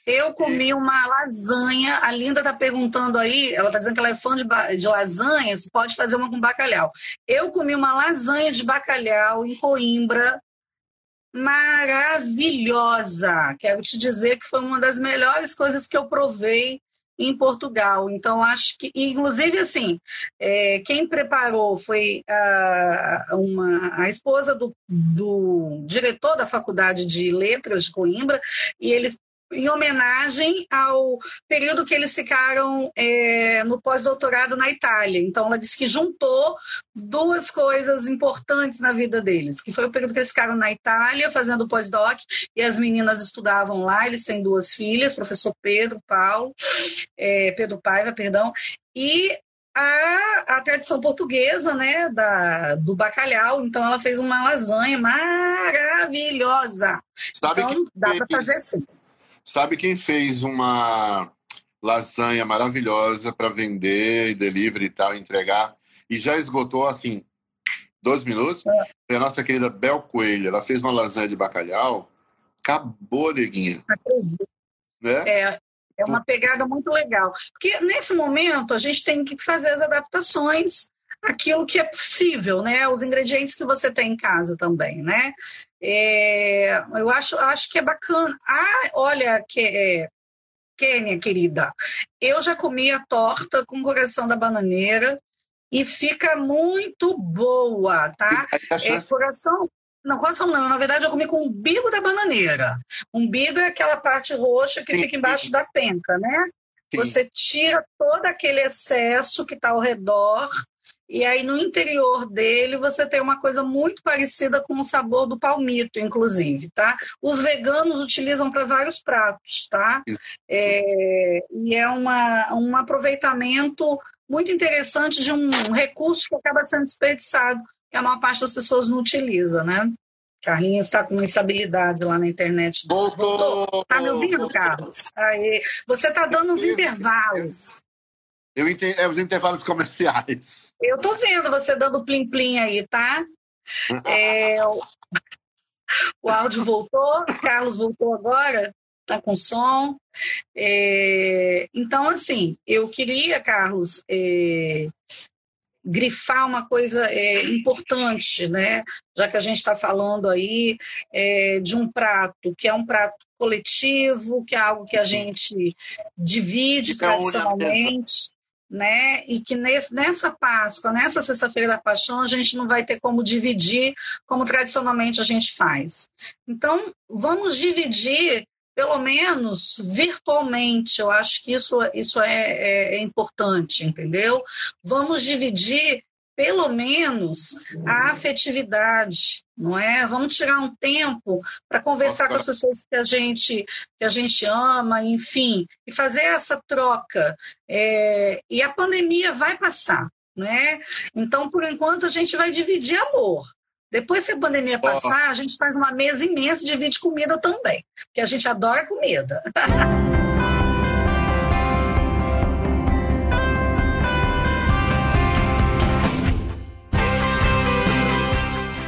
eu comi uma lasanha. A Linda está perguntando aí, ela está dizendo que ela é fã de, de lasanhas, pode fazer uma com bacalhau. Eu comi uma lasanha de bacalhau em Coimbra, maravilhosa. Quero te dizer que foi uma das melhores coisas que eu provei em Portugal. Então, acho que, inclusive, assim, é, quem preparou foi a, uma, a esposa do, do diretor da Faculdade de Letras de Coimbra, e eles em homenagem ao período que eles ficaram é, no pós-doutorado na Itália. Então, ela disse que juntou duas coisas importantes na vida deles, que foi o período que eles ficaram na Itália fazendo pós-doc e as meninas estudavam lá. Eles têm duas filhas, professor Pedro Paulo, é, Pedro Paiva, perdão, e a, a, tradição portuguesa, né, da, do bacalhau. Então, ela fez uma lasanha maravilhosa. Sabe então, dá para fazer sim. Sabe quem fez uma lasanha maravilhosa para vender e delivery e tal, entregar, e já esgotou assim, dois minutos? É. Foi a nossa querida Bel Coelho. Ela fez uma lasanha de bacalhau, acabou, neguinha. Né? É, é uma pegada muito legal. Porque nesse momento a gente tem que fazer as adaptações aquilo que é possível, né? Os ingredientes que você tem em casa também, né? É, eu acho, acho que é bacana. Ah, olha, que, é, Kênia, querida, eu já comi a torta com coração da bananeira e fica muito boa, tá? É, coração, não, coração não, na verdade eu comi com o umbigo da bananeira. Umbigo é aquela parte roxa que fica embaixo da penca, né? Sim. Você tira todo aquele excesso que está ao redor e aí no interior dele você tem uma coisa muito parecida com o sabor do palmito, inclusive, tá? Os veganos utilizam para vários pratos, tá? É, e é uma, um aproveitamento muito interessante de um recurso que acaba sendo desperdiçado, que a maior parte das pessoas não utiliza, né? Carlinhos está com uma instabilidade lá na internet. Voltou! Voltou. Tá me ouvindo, Carlos? Aí, você está dando uns intervalos. Eu entendi, é os intervalos comerciais. Eu tô vendo você dando plim-plim aí, tá? É, o, o áudio voltou, Carlos voltou agora, tá com som. É, então, assim, eu queria, Carlos, é, grifar uma coisa é, importante, né? Já que a gente está falando aí é, de um prato que é um prato coletivo, que é algo que a gente divide então, tradicionalmente né? E que nesse, nessa Páscoa, nessa Sexta-feira da Paixão, a gente não vai ter como dividir como tradicionalmente a gente faz. Então, vamos dividir, pelo menos virtualmente. Eu acho que isso, isso é, é, é importante, entendeu? Vamos dividir pelo menos a afetividade, não é? Vamos tirar um tempo para conversar com as pessoas que a gente que a gente ama, enfim, e fazer essa troca. É, e a pandemia vai passar, né? Então, por enquanto, a gente vai dividir amor. Depois que a pandemia passar, a gente faz uma mesa imensa e divide comida também, porque a gente adora comida. [LAUGHS]